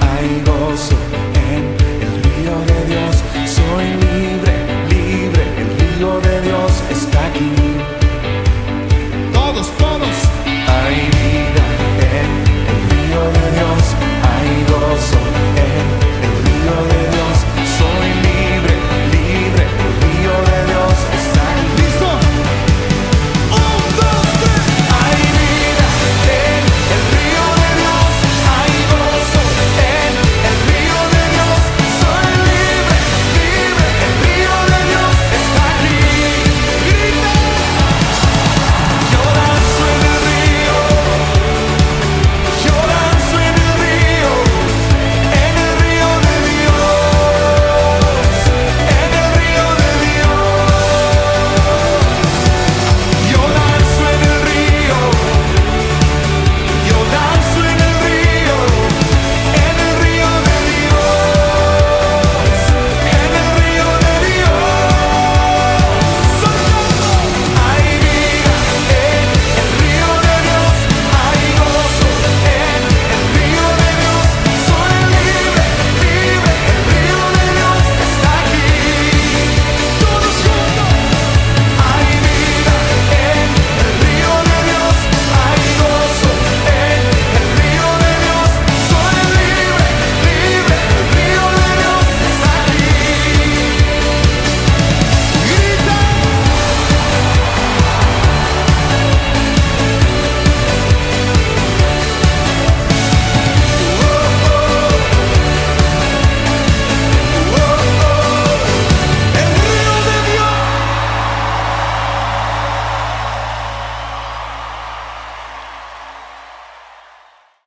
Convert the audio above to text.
Hay gozo en el río de Dios. Soy libre, libre, el río de Dios está aquí.